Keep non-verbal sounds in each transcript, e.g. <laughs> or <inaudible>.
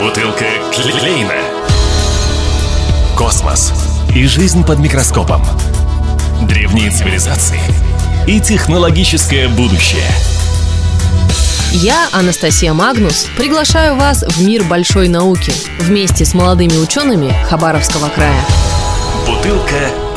Бутылка Клейна. Космос и жизнь под микроскопом. Древние цивилизации и технологическое будущее. Я, Анастасия Магнус, приглашаю вас в мир большой науки вместе с молодыми учеными Хабаровского края. Бутылка.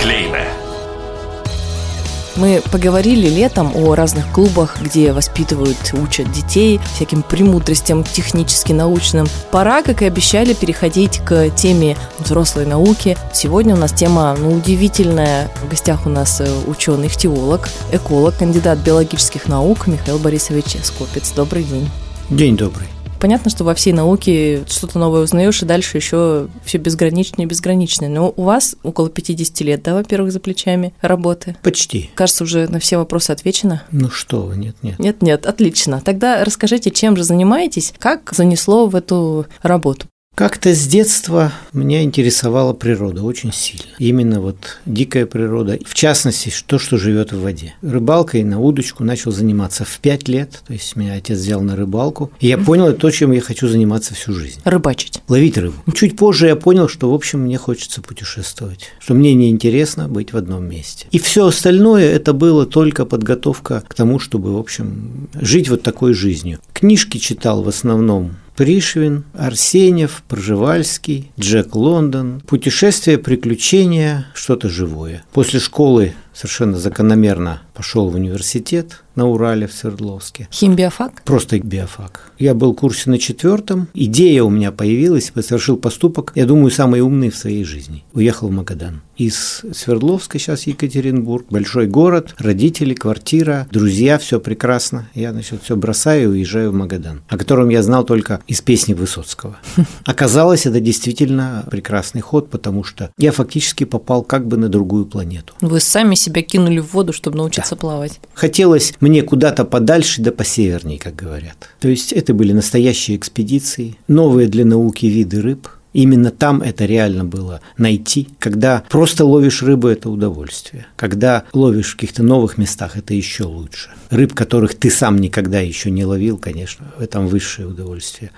Мы поговорили летом о разных клубах, где воспитывают, учат детей всяким премудростям технически-научным. Пора, как и обещали, переходить к теме взрослой науки. Сегодня у нас тема ну, удивительная. В гостях у нас э, ученый-ихтиолог, эколог, кандидат биологических наук Михаил Борисович Скопец. Добрый день. День добрый понятно, что во всей науке что-то новое узнаешь, и дальше еще все безграничнее и безграничнее. Но у вас около 50 лет, да, во-первых, за плечами работы? Почти. Кажется, уже на все вопросы отвечено. Ну что вы, нет, нет. Нет, нет, отлично. Тогда расскажите, чем же занимаетесь, как занесло в эту работу? Как-то с детства меня интересовала природа очень сильно. Именно вот дикая природа, в частности, то, что живет в воде. Рыбалкой на удочку начал заниматься в пять лет, то есть меня отец взял на рыбалку, и я понял то, чем я хочу заниматься всю жизнь. Рыбачить. Ловить рыбу. Чуть позже я понял, что, в общем, мне хочется путешествовать, что мне неинтересно быть в одном месте. И все остальное это было только подготовка к тому, чтобы, в общем, жить вот такой жизнью. Книжки читал в основном Пришвин, Арсеньев, Пржевальский, Джек Лондон, путешествия, приключения, что-то живое. После школы совершенно закономерно пошел в университет на Урале в Свердловске. Химбиофак? Просто биофак. Я был в курсе на четвертом. Идея у меня появилась, совершил поступок, я думаю, самый умный в своей жизни. Уехал в Магадан. Из Свердловска сейчас Екатеринбург, большой город, родители, квартира, друзья, все прекрасно. Я, значит, все бросаю и уезжаю в Магадан, о котором я знал только из песни Высоцкого. <laughs> Оказалось, это действительно прекрасный ход, потому что я фактически попал как бы на другую планету. Вы сами себя кинули в воду, чтобы научиться да. плавать. Хотелось мне куда-то подальше да посеверней, как говорят. То есть это были настоящие экспедиции, новые для науки виды рыб – Именно там это реально было найти. Когда просто ловишь рыбу – это удовольствие. Когда ловишь в каких-то новых местах – это еще лучше. Рыб, которых ты сам никогда еще не ловил, конечно, в этом высшее удовольствие.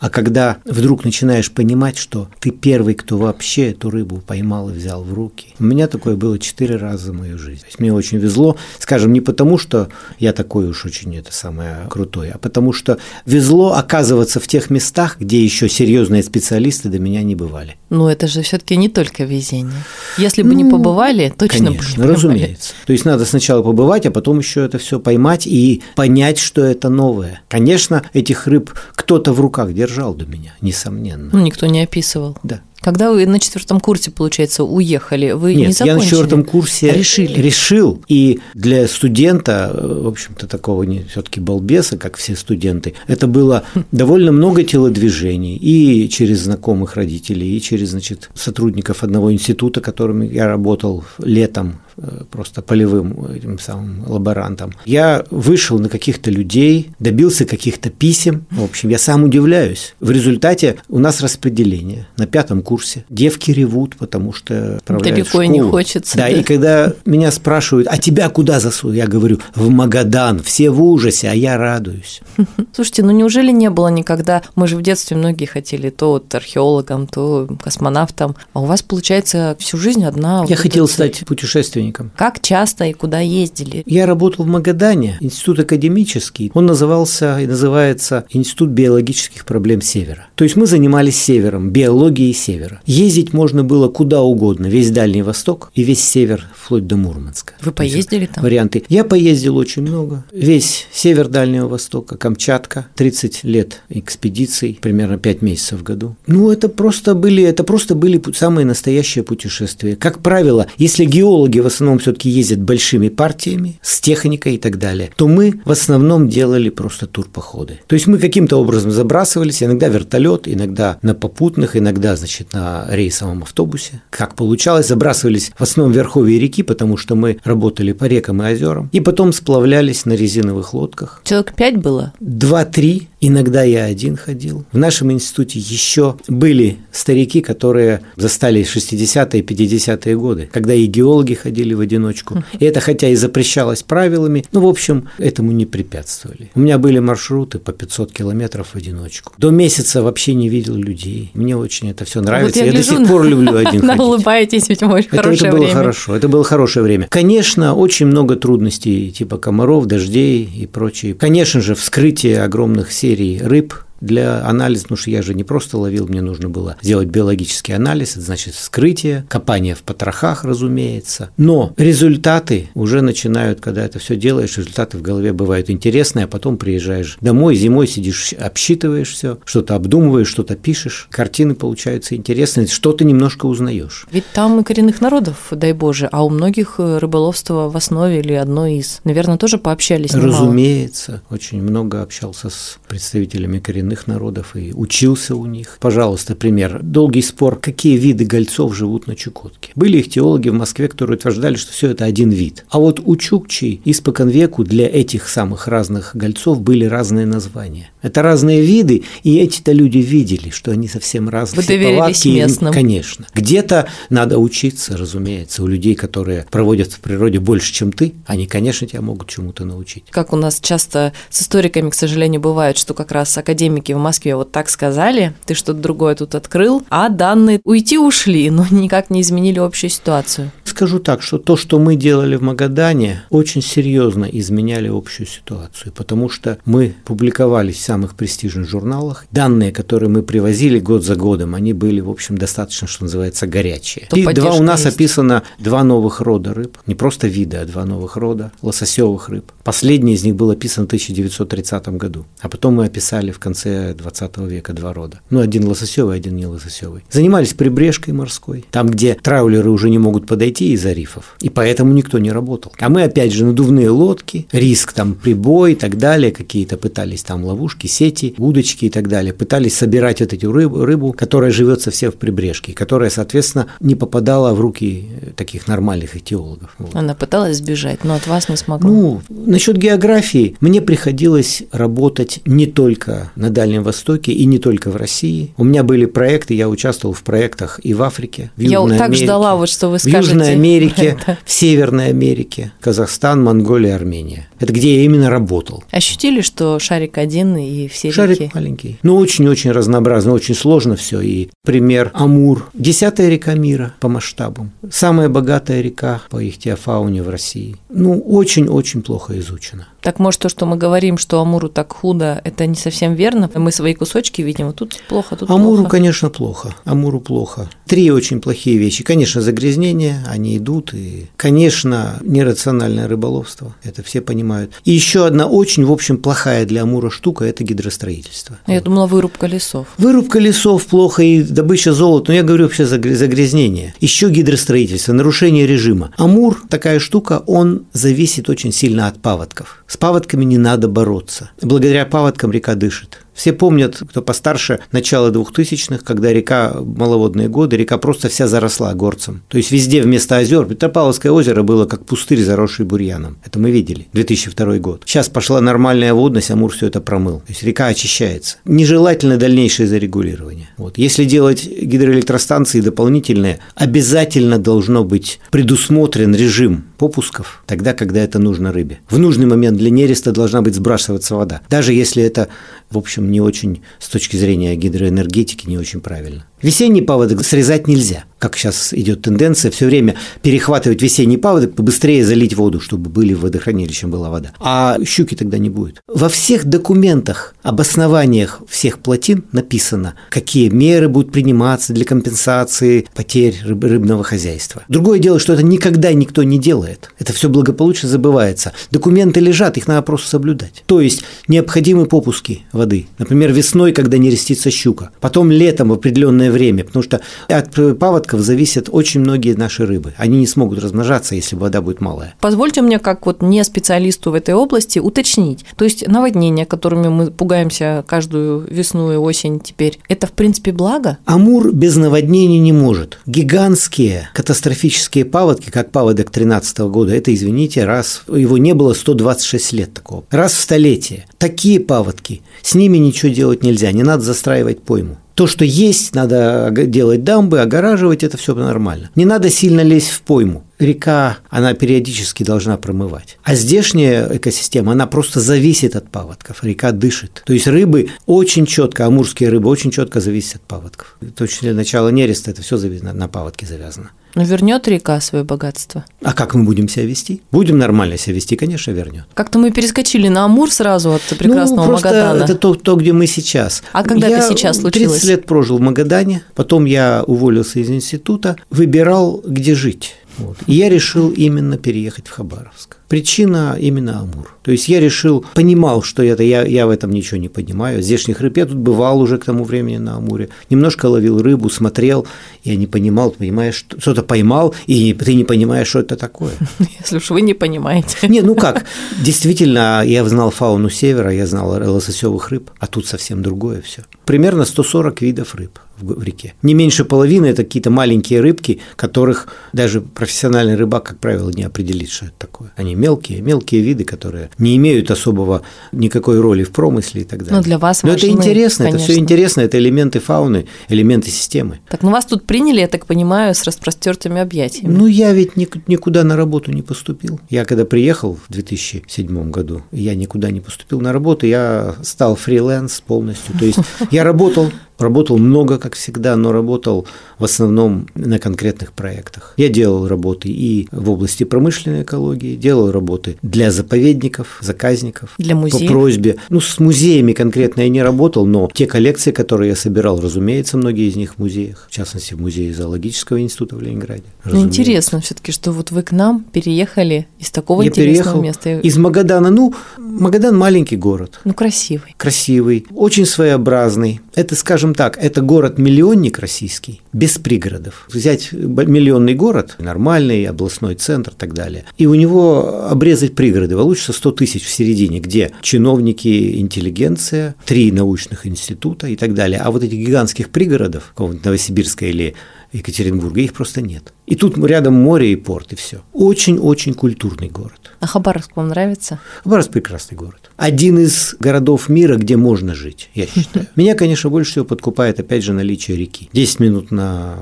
А когда вдруг начинаешь понимать, что ты первый, кто вообще эту рыбу поймал и взял в руки. У меня такое было четыре раза за мою жизнь. Мне очень везло, скажем, не потому, что я такой уж очень это самое крутое, а потому что везло оказываться в тех местах, где еще серьезные специалисты до меня не бывали. Ну, это же все-таки не только везение. Если бы ну, не побывали, точно конечно, бы не разумеется. То есть надо сначала побывать, а потом еще это все поймать и понять, что это новое. Конечно, этих рыб кто-то в руках держал до меня, несомненно. Ну, никто не описывал. Да. Когда вы на четвертом курсе, получается, уехали, вы Нет, не закончили? я на четвертом курсе решили. решил. И для студента, в общем-то, такого не все-таки балбеса, как все студенты, это было <laughs> довольно много телодвижений и через знакомых родителей, и через, значит, сотрудников одного института, которым я работал летом Э, просто полевым этим самым лаборантом. Я вышел на каких-то людей, добился каких-то писем. В общем, я сам удивляюсь. В результате у нас распределение на пятом курсе. Девки ревут, потому что Далеко не хочется. Да, да, и когда меня спрашивают, а тебя куда засунуть? Я говорю, в Магадан, все в ужасе, а я радуюсь. <laughs> Слушайте, ну неужели не было никогда, мы же в детстве многие хотели то вот археологом, то космонавтом, а у вас, получается, всю жизнь одна... Я вот хотел стать путешественником путешественником. Как часто и куда ездили? Я работал в Магадане, институт академический. Он назывался и называется Институт биологических проблем Севера. То есть мы занимались Севером, биологией Севера. Ездить можно было куда угодно, весь Дальний Восток и весь Север, вплоть до Мурманска. Вы поездили там? Варианты. Я поездил очень много. Весь Север Дальнего Востока, Камчатка, 30 лет экспедиций, примерно 5 месяцев в году. Ну, это просто были, это просто были самые настоящие путешествия. Как правило, если геологи в основном все-таки ездят большими партиями, с техникой и так далее, то мы в основном делали просто турпоходы. То есть мы каким-то образом забрасывались, иногда вертолет, иногда на попутных, иногда, значит, на рейсовом автобусе. Как получалось, забрасывались в основном верховье реки, потому что мы работали по рекам и озерам, и потом сплавлялись на резиновых лодках. Человек пять было? Два-три Иногда я один ходил. В нашем институте еще были старики, которые застали 60-е, 50-е годы, когда и геологи ходили в одиночку. И это хотя и запрещалось правилами, но, в общем, этому не препятствовали. У меня были маршруты по 500 километров в одиночку. До месяца вообще не видел людей. Мне очень это все нравится. Вот я я до сих пор люблю один <laughs> ходить. улыбаетесь, ведь очень Это, хорошее это было время. хорошо, это было хорошее время. Конечно, очень много трудностей, типа комаров, дождей и прочее. Конечно же, вскрытие огромных серий рыб для анализа, потому что я же не просто ловил, мне нужно было сделать биологический анализ, это значит вскрытие, копание в потрохах, разумеется. Но результаты уже начинают, когда это все делаешь, результаты в голове бывают интересные, а потом приезжаешь домой, зимой сидишь, обсчитываешь все, что-то обдумываешь, что-то пишешь, картины получаются интересные, что-то немножко узнаешь. Ведь там и коренных народов, дай боже, а у многих э, рыболовство в основе или одно из. Наверное, тоже пообщались немало. Разумеется, очень много общался с представителями коренных народов и учился у них. Пожалуйста, пример. Долгий спор, какие виды гольцов живут на Чукотке. Были их теологи в Москве, которые утверждали, что все это один вид. А вот у чукчей испокон веку для этих самых разных гольцов были разные названия. Это разные виды, и эти-то люди видели, что они совсем разные. Вы доверились местным. Конечно. Где-то надо учиться, разумеется, у людей, которые проводят в природе больше, чем ты, они, конечно, тебя могут чему-то научить. Как у нас часто с историками, к сожалению, бывает, что как раз академики в Москве вот так сказали, ты что-то другое тут открыл, а данные уйти ушли, <laughs> но никак не изменили общую ситуацию. Скажу так, что то, что мы делали в Магадане, очень серьезно изменяли общую ситуацию, потому что мы публиковались в самых престижных журналах. Данные, которые мы привозили год за годом, они были, в общем, достаточно, что называется, горячие. То И два у нас есть. описано два новых рода рыб, не просто вида, а два новых рода лососевых рыб. Последний из них был описан в 1930 году, а потом мы описали в конце 20 века два рода. Ну, один лососевый, один не лососевый. Занимались прибрежкой морской, там, где траулеры уже не могут подойти из-за рифов, и поэтому никто не работал. А мы, опять же, надувные лодки, риск там прибой и так далее, какие-то пытались там ловушки, сети, удочки и так далее, пытались собирать вот эту рыбу, рыбу которая живет совсем в прибрежке, которая, соответственно, не попадала в руки э, таких нормальных этиологов. Вот. Она пыталась сбежать, но от вас не смогла. Ну, насчет географии, мне приходилось работать не только на Дальнем Востоке и не только в России. У меня были проекты, я участвовал в проектах и в Африке, в Я Южной так Америке, ждала, вот что вы в скажете. Южной Америке, <laughs> в Северной Америке, Казахстан, Монголия, Армения. Это где я именно работал. Ощутили, что шарик один и все Шарик реки? маленький. Ну, очень-очень разнообразно, очень сложно все. И пример Амур. Десятая река мира по масштабам. Самая богатая река по ихтиофауне в России. Ну, очень-очень плохо изучена. Так может то, что мы говорим, что Амуру так худо, это не совсем верно? Мы свои кусочки видим, вот тут плохо, тут Амуру, плохо. конечно, плохо. Амуру плохо. Три очень плохие вещи. Конечно, загрязнения, они идут. И, конечно, нерациональное рыболовство. Это все понимают. И еще одна очень, в общем, плохая для Амура штука – это гидростроительство. Я думала, вырубка лесов. Вырубка лесов плохо и добыча золота, но я говорю вообще загр- загрязнение. Еще гидростроительство, нарушение режима. Амур, такая штука, он зависит очень сильно от паводков. С паводками не надо бороться. Благодаря паводкам река дышит. Все помнят, кто постарше, начало 2000-х, когда река, маловодные годы, река просто вся заросла горцем. То есть везде вместо озер Петропавловское озеро было как пустырь, заросший бурьяном. Это мы видели, 2002 год. Сейчас пошла нормальная водность, Амур все это промыл. То есть река очищается. Нежелательно дальнейшее зарегулирование. Вот. Если делать гидроэлектростанции дополнительные, обязательно должно быть предусмотрен режим попусков, тогда, когда это нужно рыбе. В нужный момент для нереста должна быть сбрасываться вода. Даже если это, в общем, не очень, с точки зрения гидроэнергетики, не очень правильно. Весенний паводок срезать нельзя, как сейчас идет тенденция, все время перехватывать весенний паводок, побыстрее залить воду, чтобы были в водохранилище была вода. А щуки тогда не будет. Во всех документах, обоснованиях всех плотин написано, какие меры будут приниматься для компенсации потерь рыб- рыбного хозяйства. Другое дело, что это никогда никто не делает. Это все благополучно забывается. Документы лежат, их надо просто соблюдать. То есть необходимы попуски воды. Например, весной, когда не рестится щука. Потом летом в определенное время, потому что от паводков зависят очень многие наши рыбы. Они не смогут размножаться, если вода будет малая. Позвольте мне, как вот не специалисту в этой области, уточнить. То есть наводнения, которыми мы пугаемся каждую весну и осень теперь, это в принципе благо? Амур без наводнений не может. Гигантские катастрофические паводки, как паводок 13 года, это, извините, раз его не было 126 лет такого. Раз в столетие. Такие паводки, с ними ничего делать нельзя, не надо застраивать пойму. То, что есть, надо делать дамбы, огораживать, это все нормально. Не надо сильно лезть в пойму. Река, она периодически должна промывать. А здешняя экосистема, она просто зависит от паводков. Река дышит. То есть рыбы очень четко, амурские рыбы очень четко зависят от паводков. Точно начало нереста, это все на паводке завязано. Но вернет река свое богатство. А как мы будем себя вести? Будем нормально себя вести, конечно, вернет. Как-то мы перескочили на Амур сразу от прекрасного ну, Магадана. Это то, то, где мы сейчас. А когда я это сейчас случилось? 30 лет прожил в Магадане, потом я уволился из института, выбирал, где жить. Вот. И я решил именно переехать в Хабаровск. Причина именно Амур. То есть я решил, понимал, что это я, я в этом ничего не понимаю. Здешних рыб я тут бывал уже к тому времени на Амуре. Немножко ловил рыбу, смотрел, я не понимал, понимаешь, что-то поймал, и ты не понимаешь, что это такое. <laughs> Если уж вы не понимаете. Не, ну как, действительно, я знал фауну севера, я знал лососевых рыб, а тут совсем другое все. Примерно 140 видов рыб в реке. Не меньше половины – это какие-то маленькие рыбки, которых даже профессиональный рыбак, как правило, не определит, что это такое. Они мелкие, мелкие виды, которые не имеют особого никакой роли в промысле и так далее. Но для вас Но это интересно, конечно. это все интересно, это элементы фауны, элементы системы. Так, ну вас тут приняли, я так понимаю, с распростертыми объятиями. Ну, я ведь ник- никуда на работу не поступил. Я когда приехал в 2007 году, я никуда не поступил на работу, я стал фриланс полностью. То есть я работал Работал много, как всегда, но работал в основном на конкретных проектах. Я делал работы и в области промышленной экологии, делал работы для заповедников, заказников. Для музеев? По просьбе. Ну, с музеями конкретно я не работал, но те коллекции, которые я собирал, разумеется, многие из них в музеях. В частности, в музее зоологического института в Ленинграде. Ну, интересно все-таки, что вот вы к нам переехали из такого Я интересного места. из Магадана. Ну, Магадан маленький город Ну, красивый. красивый, очень своеобразный. Это, скажем так, это город-миллионник российский, без пригородов. Взять миллионный город, нормальный, областной центр и так далее, и у него обрезать пригороды. Получится 100 тысяч в середине, где чиновники, интеллигенция, три научных института и так далее. А вот этих гигантских пригородов, какого-нибудь Новосибирска или Екатеринбурга, их просто нет. И тут рядом море и порт, и все. Очень-очень культурный город. А Хабаровск вам нравится? Хабаровск – прекрасный город. Один из городов мира, где можно жить, я считаю. <laughs> Меня, конечно, больше всего подкупает, опять же, наличие реки. 10 минут на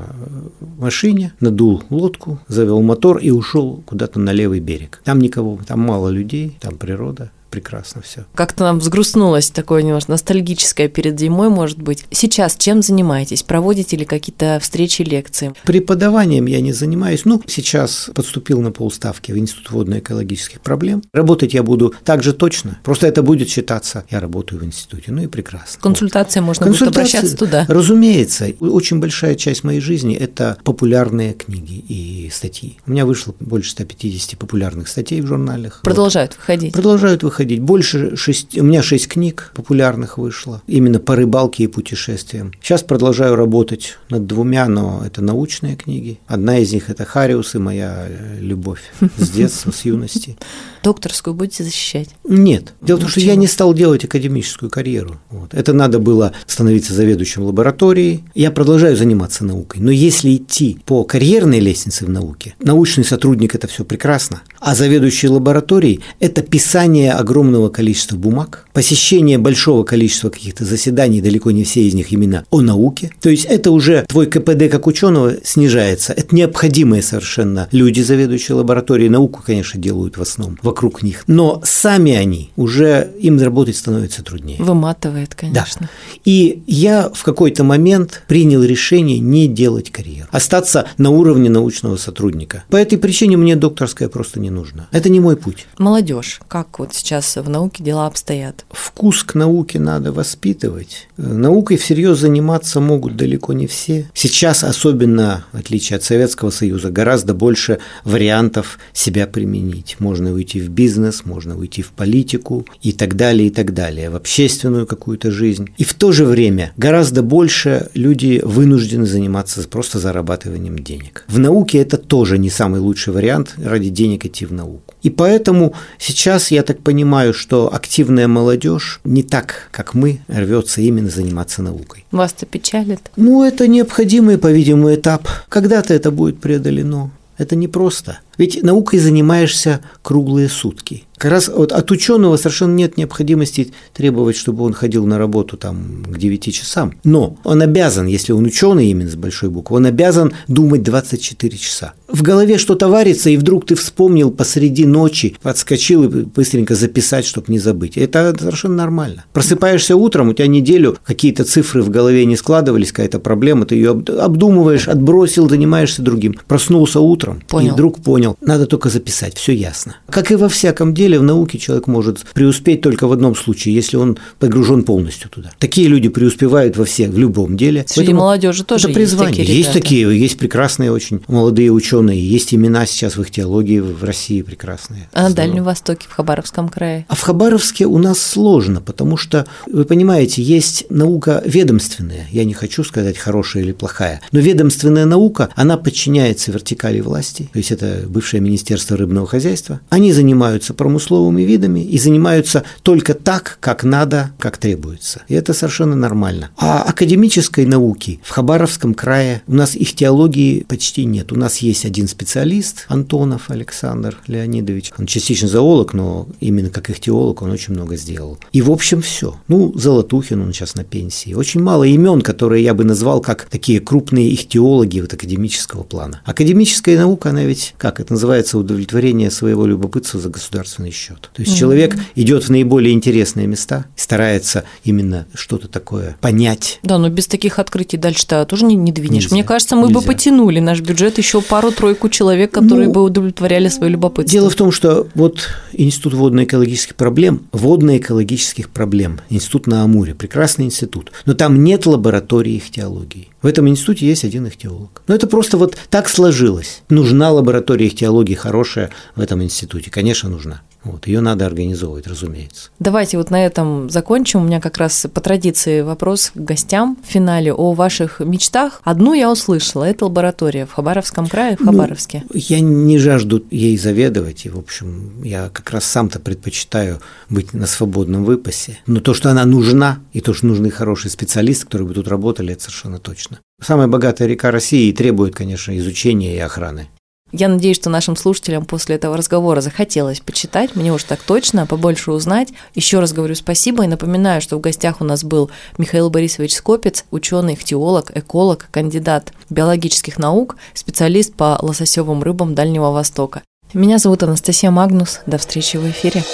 машине, надул лодку, завел мотор и ушел куда-то на левый берег. Там никого, там мало людей, там природа прекрасно все. Как-то нам взгрустнулось такое немножко ностальгическое перед зимой, может быть. Сейчас чем занимаетесь? Проводите ли какие-то встречи, лекции? Преподаванием я не занимаюсь. Ну, сейчас подступил на полставки в Институт водно-экологических проблем. Работать я буду так же точно. Просто это будет считаться. Я работаю в институте. Ну и прекрасно. Консультация можно будет Консультации, обращаться туда. Разумеется. Очень большая часть моей жизни – это популярные книги и статьи. У меня вышло больше 150 популярных статей в журналах. Продолжают выходить. Продолжают выходить. Больше шести, у меня шесть книг популярных вышло, именно по рыбалке и путешествиям. Сейчас продолжаю работать над двумя, но это научные книги. Одна из них – это Хариус и моя э, любовь с детства, с юности. Докторскую будете защищать? Нет. Дело в том, что я не стал делать академическую карьеру. Вот. Это надо было становиться заведующим лабораторией. Я продолжаю заниматься наукой. Но если идти по карьерной лестнице в науке, научный сотрудник – это все прекрасно, а заведующий лабораторией – это писание огромного количества бумаг, посещение большого количества каких-то заседаний, далеко не все из них именно о науке. То есть это уже твой КПД как ученого снижается. Это необходимые совершенно люди, заведующие лабораторией. Науку, конечно, делают в основном вокруг них. Но сами они уже, им работать становится труднее. Выматывает, Да. конечно. И я в какой-то момент принял решение не делать карьеру, остаться на уровне научного сотрудника. По этой причине мне докторская просто не нужна. Это не мой путь. Молодежь, как вот сейчас в науке дела обстоят? Вкус к науке надо воспитывать. Наукой всерьез заниматься могут далеко не все. Сейчас, особенно в отличие от Советского Союза, гораздо больше вариантов себя применить. Можно уйти уйти в бизнес, можно уйти в политику и так далее, и так далее, в общественную какую-то жизнь. И в то же время гораздо больше люди вынуждены заниматься просто зарабатыванием денег. В науке это тоже не самый лучший вариант ради денег идти в науку. И поэтому сейчас я так понимаю, что активная молодежь не так, как мы, рвется именно заниматься наукой. Вас это печалит? Ну, это необходимый, по-видимому, этап. Когда-то это будет преодолено. Это непросто. Ведь наукой занимаешься круглые сутки. Как раз вот от ученого совершенно нет необходимости требовать, чтобы он ходил на работу там к 9 часам. Но он обязан, если он ученый именно с большой буквы, он обязан думать 24 часа. В голове что-то варится, и вдруг ты вспомнил посреди ночи, подскочил и быстренько записать, чтобы не забыть. Это совершенно нормально. Просыпаешься утром, у тебя неделю какие-то цифры в голове не складывались, какая-то проблема, ты ее обдумываешь, отбросил, занимаешься другим. Проснулся утром понял. и вдруг понял, надо только записать, все ясно. Как и во всяком деле, в науке человек может преуспеть только в одном случае, если он погружен полностью туда. Такие люди преуспевают во всех, в любом деле. Среди Поэтому молодежи тоже это призвание. есть такие Есть такие, есть прекрасные очень молодые ученые, есть имена сейчас в их теологии в России прекрасные. А на Дальнем Востоке, в Хабаровском крае? А в Хабаровске у нас сложно, потому что, вы понимаете, есть наука ведомственная, я не хочу сказать хорошая или плохая, но ведомственная наука, она подчиняется вертикали власти, то есть это бывшее Министерство рыбного хозяйства. Они занимаются промысловыми видами и занимаются только так, как надо, как требуется. И это совершенно нормально. А академической науки в Хабаровском крае у нас их теологии почти нет. У нас есть один специалист, Антонов Александр Леонидович. Он частично зоолог, но именно как их теолог он очень много сделал. И в общем все. Ну, Золотухин, он сейчас на пенсии. Очень мало имен, которые я бы назвал как такие крупные их теологи вот академического плана. Академическая наука, она ведь, как это называется, удовлетворение своего любопытства за государственный счет. То есть mm-hmm. человек идет в наиболее интересные места, старается именно что-то такое понять. Да, но без таких открытий дальше-то тоже не, не двинешь. Нельзя, Мне кажется, мы нельзя. бы потянули наш бюджет еще пару-тройку человек, которые ну, бы удовлетворяли свое любопытство. Дело в том, что вот Институт водно-экологических проблем, водно-экологических проблем, институт на Амуре, прекрасный институт, но там нет лаборатории ихтиологии. В этом институте есть один ихтиолог. Но это просто вот так сложилось. Нужна лаборатория ихтиологии хорошая в этом институте. Конечно, нужна. Вот, ее надо организовывать, разумеется. Давайте вот на этом закончим. У меня как раз по традиции вопрос к гостям в финале о ваших мечтах. Одну я услышала, это лаборатория в Хабаровском крае, в ну, Хабаровске. Ну, я не жажду ей заведовать, и, в общем, я как раз сам-то предпочитаю быть на свободном выпасе. Но то, что она нужна, и то, что нужны хорошие специалисты, которые бы тут работали, это совершенно точно. Самая богатая река России требует, конечно, изучения и охраны. Я надеюсь, что нашим слушателям после этого разговора захотелось почитать, мне уж так точно, побольше узнать. Еще раз говорю спасибо и напоминаю, что в гостях у нас был Михаил Борисович Скопец, ученый, ихтиолог, эколог, кандидат биологических наук, специалист по лососевым рыбам Дальнего Востока. Меня зовут Анастасия Магнус. До встречи в эфире.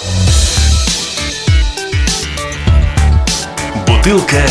Бутылка